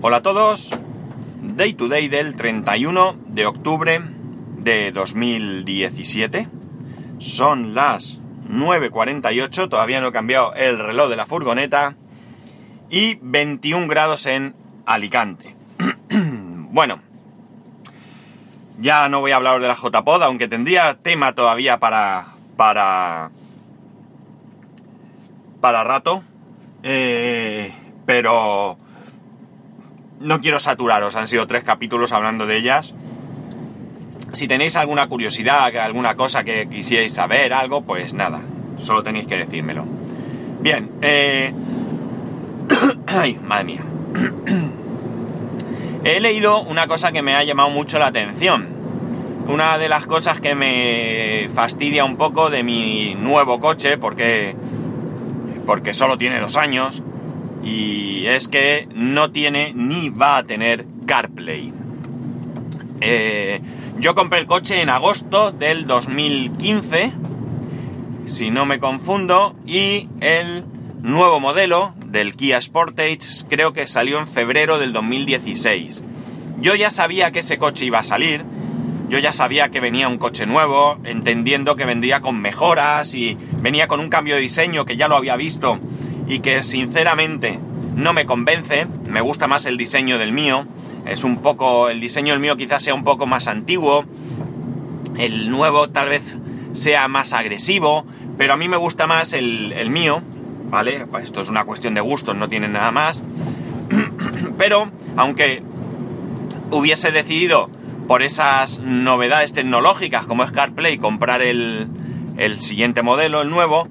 Hola a todos, Day to Day del 31 de octubre de 2017. Son las 9.48, todavía no he cambiado el reloj de la furgoneta. Y 21 grados en Alicante. bueno, ya no voy a hablar de la JPod, aunque tendría tema todavía para. para. para rato. Eh, pero no quiero saturaros, han sido tres capítulos hablando de ellas. Si tenéis alguna curiosidad, alguna cosa que quisierais saber, algo, pues nada, solo tenéis que decírmelo. Bien, eh... Ay, madre mía. He leído una cosa que me ha llamado mucho la atención. Una de las cosas que me fastidia un poco de mi nuevo coche, porque, porque solo tiene dos años, y es que no tiene ni va a tener CarPlay. Eh, yo compré el coche en agosto del 2015, si no me confundo, y el nuevo modelo del Kia Sportage creo que salió en febrero del 2016. Yo ya sabía que ese coche iba a salir, yo ya sabía que venía un coche nuevo, entendiendo que vendría con mejoras y venía con un cambio de diseño que ya lo había visto y que sinceramente no me convence, me gusta más el diseño del mío, es un poco, el diseño del mío quizás sea un poco más antiguo, el nuevo tal vez sea más agresivo, pero a mí me gusta más el, el mío, ¿vale? Pues esto es una cuestión de gustos, no tiene nada más, pero aunque hubiese decidido por esas novedades tecnológicas como es CarPlay comprar el, el siguiente modelo, el nuevo,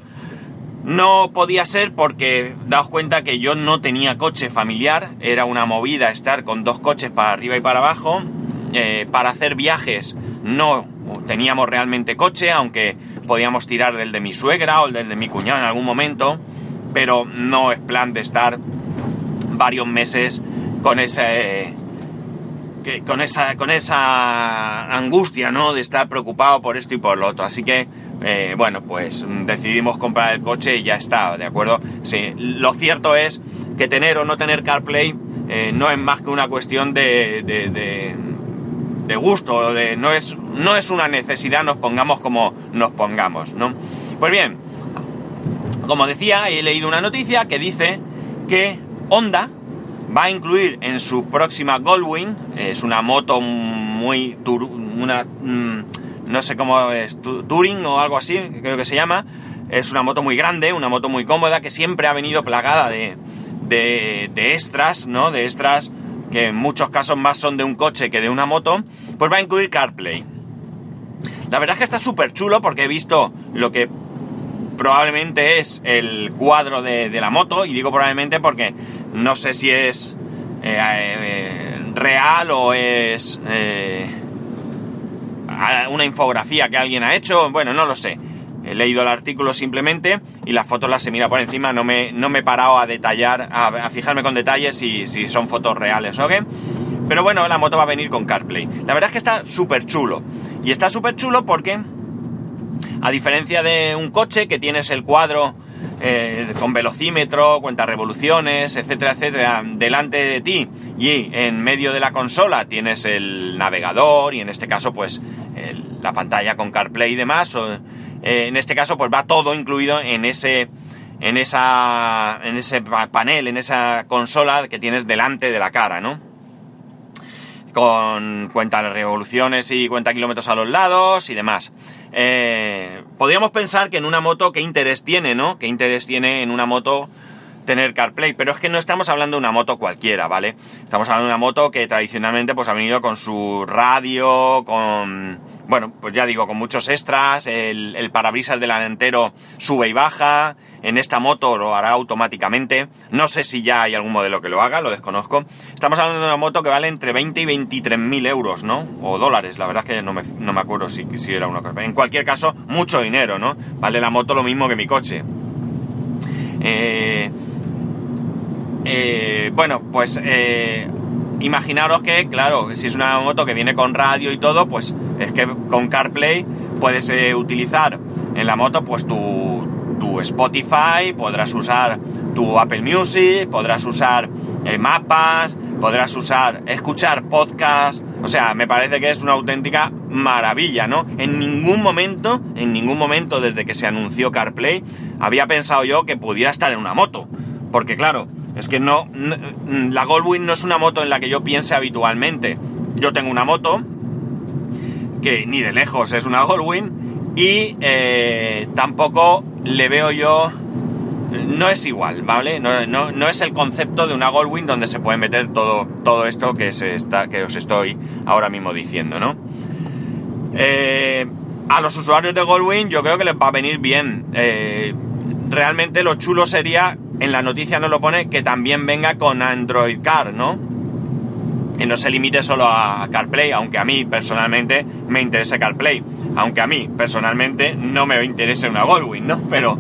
no podía ser porque daos cuenta que yo no tenía coche familiar, era una movida estar con dos coches para arriba y para abajo. Eh, para hacer viajes no teníamos realmente coche, aunque podíamos tirar del de mi suegra o del de mi cuñado en algún momento, pero no es plan de estar varios meses con ese con esa con esa angustia, ¿no? De estar preocupado por esto y por lo otro. Así que eh, bueno, pues decidimos comprar el coche y ya está, ¿de acuerdo? Sí, lo cierto es que tener o no tener CarPlay eh, no es más que una cuestión de, de, de, gusto, de, no, es, no es una necesidad, nos pongamos como nos pongamos, ¿no? Pues bien, como decía, he leído una noticia que dice que Honda va a incluir en su próxima Goldwing, es una moto muy... una... Mm, no sé cómo es, Touring o algo así, creo que se llama. Es una moto muy grande, una moto muy cómoda que siempre ha venido plagada de, de, extras, ¿no? De extras que en muchos casos más son de un coche que de una moto, pues va a incluir CarPlay. La verdad es que está súper chulo porque he visto lo que probablemente es el cuadro de, de, la moto, y digo probablemente porque no sé si es eh, eh, real o es eh, una infografía que alguien ha hecho, bueno, no lo sé. He leído el artículo simplemente y las fotos las se mira por encima, no me, no me he parado a detallar, a, fijarme con detalles si, si son fotos reales, ¿ok? Pero bueno, la moto va a venir con CarPlay. La verdad es que está súper chulo. Y está súper chulo porque, a diferencia de un coche que tienes el cuadro eh, con velocímetro, cuenta revoluciones, etcétera, etcétera, delante de ti y en medio de la consola tienes el navegador y en este caso pues la pantalla con CarPlay y demás. Eh, en este caso pues va todo incluido en ese en esa en ese panel, en esa consola que tienes delante de la cara, ¿no? Con cuenta de revoluciones y cuenta kilómetros a los lados y demás. Eh, podríamos pensar que en una moto, ¿qué interés tiene, no? ¿Qué interés tiene en una moto tener CarPlay? Pero es que no estamos hablando de una moto cualquiera, ¿vale? Estamos hablando de una moto que tradicionalmente pues ha venido con su radio, con... Bueno, pues ya digo, con muchos extras, el, el parabrisas delantero sube y baja, en esta moto lo hará automáticamente. No sé si ya hay algún modelo que lo haga, lo desconozco. Estamos hablando de una moto que vale entre 20 y 23 mil euros, ¿no? O dólares, la verdad es que no me, no me acuerdo si, si era una cosa. En cualquier caso, mucho dinero, ¿no? Vale la moto lo mismo que mi coche. Eh, eh, bueno, pues eh, imaginaros que, claro, si es una moto que viene con radio y todo, pues es que con CarPlay puedes eh, utilizar en la moto pues tu, tu Spotify, podrás usar tu Apple Music, podrás usar eh, mapas, podrás usar, escuchar podcast, o sea, me parece que es una auténtica maravilla, ¿no? En ningún momento, en ningún momento desde que se anunció CarPlay, había pensado yo que pudiera estar en una moto. Porque claro, es que no, la Goldwing no es una moto en la que yo piense habitualmente. Yo tengo una moto, que ni de lejos es una Goldwing, y eh, tampoco le veo yo no es igual, ¿vale? No, es el concepto de una Goldwing donde se puede meter todo, todo esto que, se está, que os estoy ahora mismo diciendo, ¿no? Eh, a los usuarios de Goldwing yo creo que les va a venir bien. Eh, realmente lo chulo sería, en la noticia no lo pone, que también venga con Android Car, ¿no? Que no se limite solo a CarPlay, aunque a mí personalmente me interese CarPlay. Aunque a mí personalmente no me interese una Goldwing, ¿no? Pero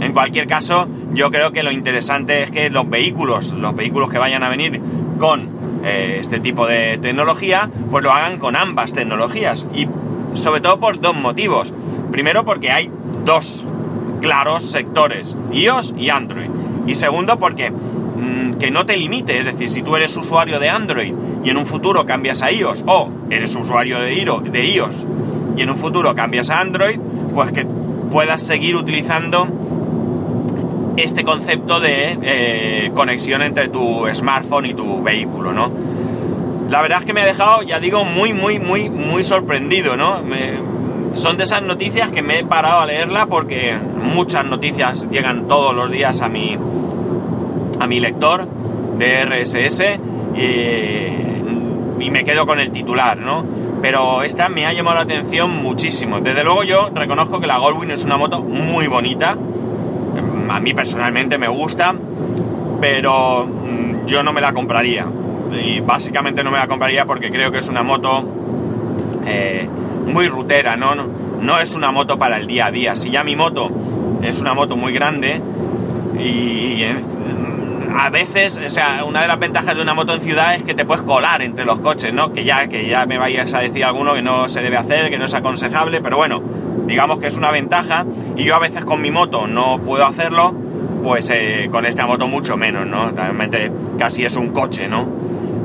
en cualquier caso, yo creo que lo interesante es que los vehículos, los vehículos que vayan a venir con eh, este tipo de tecnología, pues lo hagan con ambas tecnologías. Y sobre todo por dos motivos. Primero porque hay dos claros sectores, iOS y Android. Y segundo porque mm, que no te limite, es decir, si tú eres usuario de Android y en un futuro cambias a iOS, o eres usuario de iOS y en un futuro cambias a Android, pues que puedas seguir utilizando este concepto de eh, conexión entre tu smartphone y tu vehículo, ¿no? La verdad es que me ha dejado, ya digo, muy, muy, muy, muy sorprendido, ¿no? Son de esas noticias que me he parado a leerla porque muchas noticias llegan todos los días a mi, a mi lector de RSS y, me quedo con el titular, ¿no? Pero esta me ha llamado la atención muchísimo. Desde luego yo reconozco que la Goldwing es una moto muy bonita, a mí personalmente me gusta, pero mm, yo no me la compraría. Y básicamente no me la compraría porque creo que es una moto eh, muy rutera, ¿no? ¿no? es una moto para el día a día. Si ya mi moto es una moto muy grande y a veces, o sea, una de las ventajas de una moto en ciudad es que te puedes colar entre los coches, ¿no? Que ya, que ya me vayas a decir alguno que no se debe hacer, que no es aconsejable, pero bueno, digamos que es una ventaja y yo a veces con mi moto no puedo hacerlo, pues eh, con esta moto mucho menos, ¿no? Realmente casi es un coche, ¿no?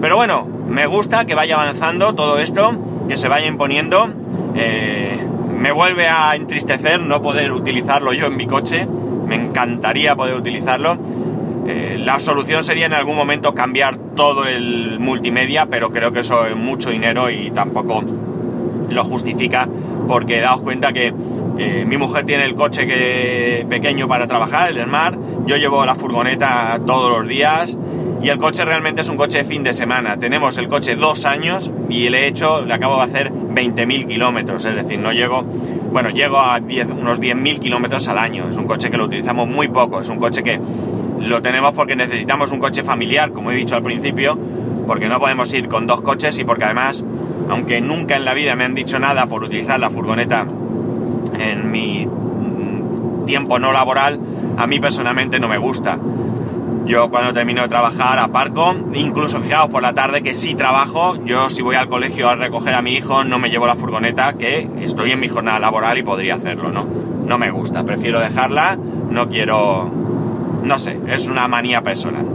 Pero bueno, me gusta que vaya avanzando todo esto, que se vaya imponiendo. Eh, me vuelve a entristecer no poder utilizarlo yo en mi coche, me encantaría poder utilizarlo. Eh, la solución sería en algún momento cambiar todo el multimedia, pero creo que eso es mucho dinero y tampoco lo justifica porque daos cuenta que eh, mi mujer tiene el coche que, pequeño para trabajar, el Smart, yo llevo la furgoneta todos los días y el coche realmente es un coche de fin de semana. Tenemos el coche dos años y le he hecho, le acabo de hacer 20.000 kilómetros, es decir, no llego, bueno, llego a 10, unos 10.000 kilómetros al año. Es un coche que lo utilizamos muy poco, es un coche que lo tenemos porque necesitamos un coche familiar, como he dicho al principio, porque no podemos ir con dos coches y porque además aunque nunca en la vida me han dicho nada por utilizar la furgoneta en mi tiempo no laboral, a mí personalmente no me gusta. Yo cuando termino de trabajar aparco, incluso fijaos por la tarde que sí trabajo, yo si voy al colegio a recoger a mi hijo no me llevo la furgoneta, que estoy en mi jornada laboral y podría hacerlo, ¿no? No me gusta, prefiero dejarla, no quiero... no sé, es una manía personal.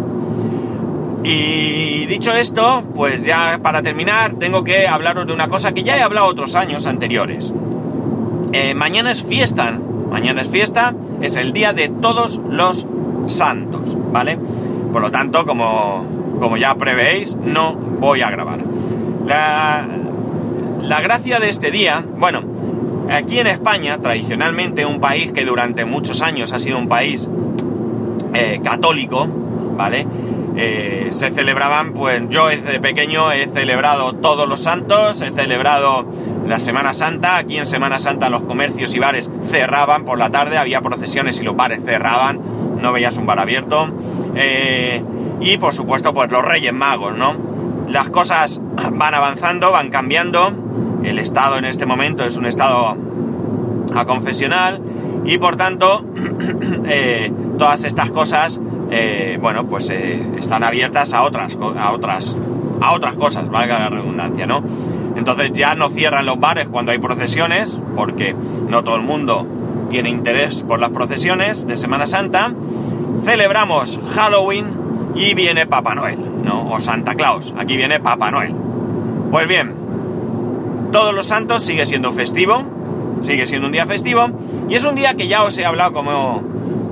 Y dicho esto, pues ya para terminar tengo que hablaros de una cosa que ya he hablado otros años anteriores. Eh, mañana es fiesta, mañana es fiesta, es el día de todos los santos, ¿vale? Por lo tanto, como, como ya prevéis, no voy a grabar. La, la gracia de este día, bueno, aquí en España, tradicionalmente un país que durante muchos años ha sido un país eh, católico, ¿vale? Eh, se celebraban, pues yo desde pequeño he celebrado todos los santos, he celebrado la Semana Santa, aquí en Semana Santa los comercios y bares cerraban por la tarde, había procesiones y los bares cerraban, no veías un bar abierto, eh, y por supuesto pues los Reyes Magos, ¿no? Las cosas van avanzando, van cambiando, el Estado en este momento es un Estado a confesional y por tanto eh, todas estas cosas eh, bueno, pues eh, están abiertas a otras, a otras, a otras cosas, valga la redundancia, ¿no? Entonces ya no cierran los bares cuando hay procesiones, porque no todo el mundo tiene interés por las procesiones de Semana Santa. Celebramos Halloween y viene Papá Noel, ¿no? O Santa Claus, aquí viene Papá Noel. Pues bien, todos los santos sigue siendo festivo, sigue siendo un día festivo, y es un día que ya os he hablado como,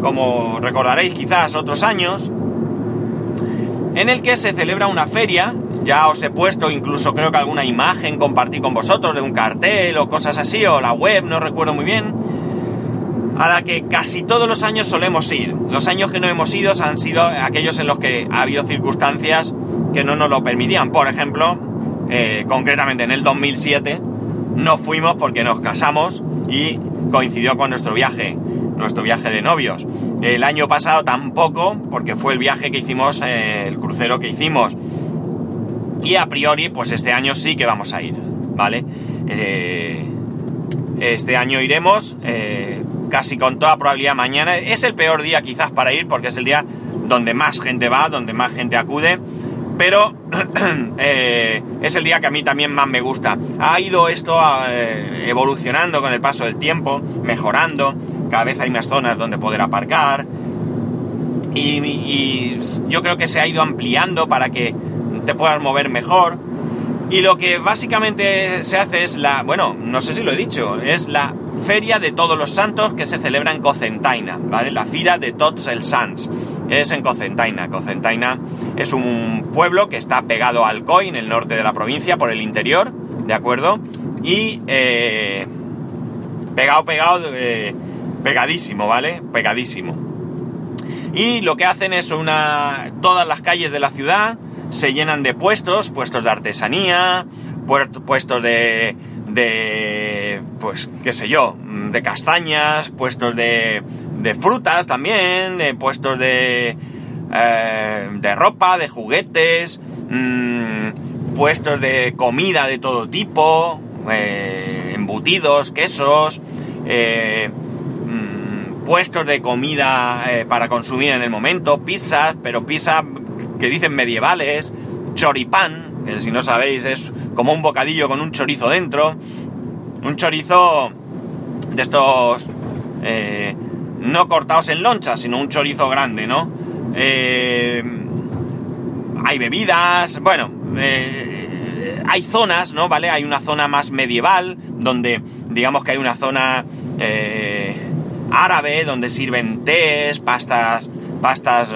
como recordaréis quizás otros años, en el que se celebra una feria, ya os he puesto incluso creo que alguna imagen compartí con vosotros de un cartel o cosas así, o la web, no recuerdo muy bien, a la que casi todos los años solemos ir. Los años que no hemos ido han sido aquellos en los que ha habido circunstancias que no nos lo permitían. Por ejemplo, eh, concretamente en el 2007, no fuimos porque nos casamos y coincidió con nuestro viaje, nuestro viaje de novios. El año pasado tampoco, porque fue el viaje que hicimos, eh, el crucero que hicimos. Y a priori, pues este año sí que vamos a ir, ¿vale? Eh, este año iremos, casi con toda probabilidad mañana. Es el peor día quizás para ir, porque es el día donde más gente va, donde más gente acude pero eh, es el día que a mí también más me gusta. Ha ido esto eh, evolucionando con el paso del tiempo, mejorando, cada vez hay más zonas donde poder aparcar y, yo creo que se ha ido ampliando para que te puedas mover mejor. Y lo que básicamente se hace es la, bueno, no sé si lo he dicho, es la Feria de Todos los Santos que se celebra en Cocentaina, ¿vale? La Fira de Tots els Sants es en Cocentaina. Cocentaina es un pueblo que está pegado al Alcoy, en el norte de la provincia, por el interior, ¿de acuerdo? Y eh, pegado, pegado, eh, pegadísimo, ¿vale? Pegadísimo. Y lo que hacen es una... Todas las calles de la ciudad se llenan de puestos, puestos de artesanía, puestos de... de pues, qué sé yo, de castañas, puestos de de frutas también, de puestos de, eh, de ropa, de juguetes, mm, puestos de comida de todo tipo, eh, embutidos, quesos, eh, puestos de comida para consumir en el momento, pizzas, pero pizza que dicen medievales, choripán, que si no sabéis es como un bocadillo con un chorizo dentro, un chorizo de estos no cortados en loncha, sino un chorizo grande, ¿no? Eh, hay bebidas, bueno, eh, hay zonas, ¿no? ¿Vale? Hay una zona más medieval, donde digamos que hay una zona eh, árabe, donde sirven tés, pastas, pastas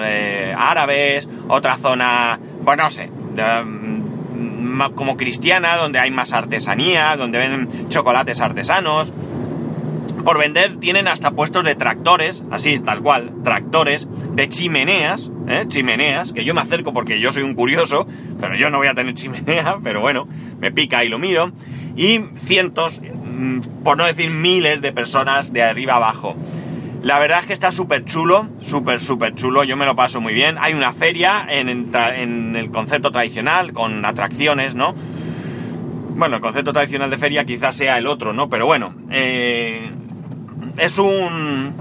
árabes, otra zona, bueno, no sé, mm, como cristiana, donde hay más artesanía, donde venden chocolates artesanos, por vender tienen hasta puestos de tractores, así tal cual, tractores, de chimeneas, ¿eh? chimeneas, que yo me acerco porque yo soy un curioso, pero yo no voy a tener chimenea, pero bueno, me pica y lo miro, y cientos, por no decir miles de personas de arriba abajo. La verdad es que está súper chulo, súper, súper chulo, yo me lo paso muy bien. Hay una feria en, en el concepto tradicional, con atracciones, ¿no? Bueno, el concepto tradicional de feria quizás sea el otro, ¿no? Pero bueno, eh, es un...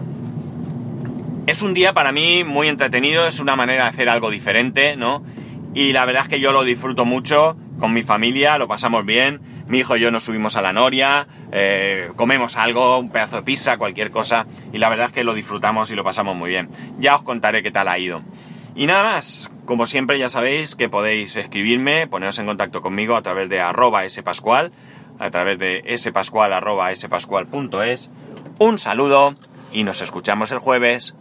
Es un día para mí muy entretenido, es una manera de hacer algo diferente, ¿no? Y la verdad es que yo lo disfruto mucho con mi familia, lo pasamos bien. Mi hijo y yo nos subimos a la noria, eh, comemos algo, un pedazo de pizza, cualquier cosa, y la verdad es que lo disfrutamos y lo pasamos muy bien. Ya os contaré qué tal ha ido. Y nada más, como siempre ya sabéis que podéis escribirme, poneros en contacto conmigo a través de arroba spascual, a través de spascual arroba spascual.es un saludo y nos escuchamos el jueves.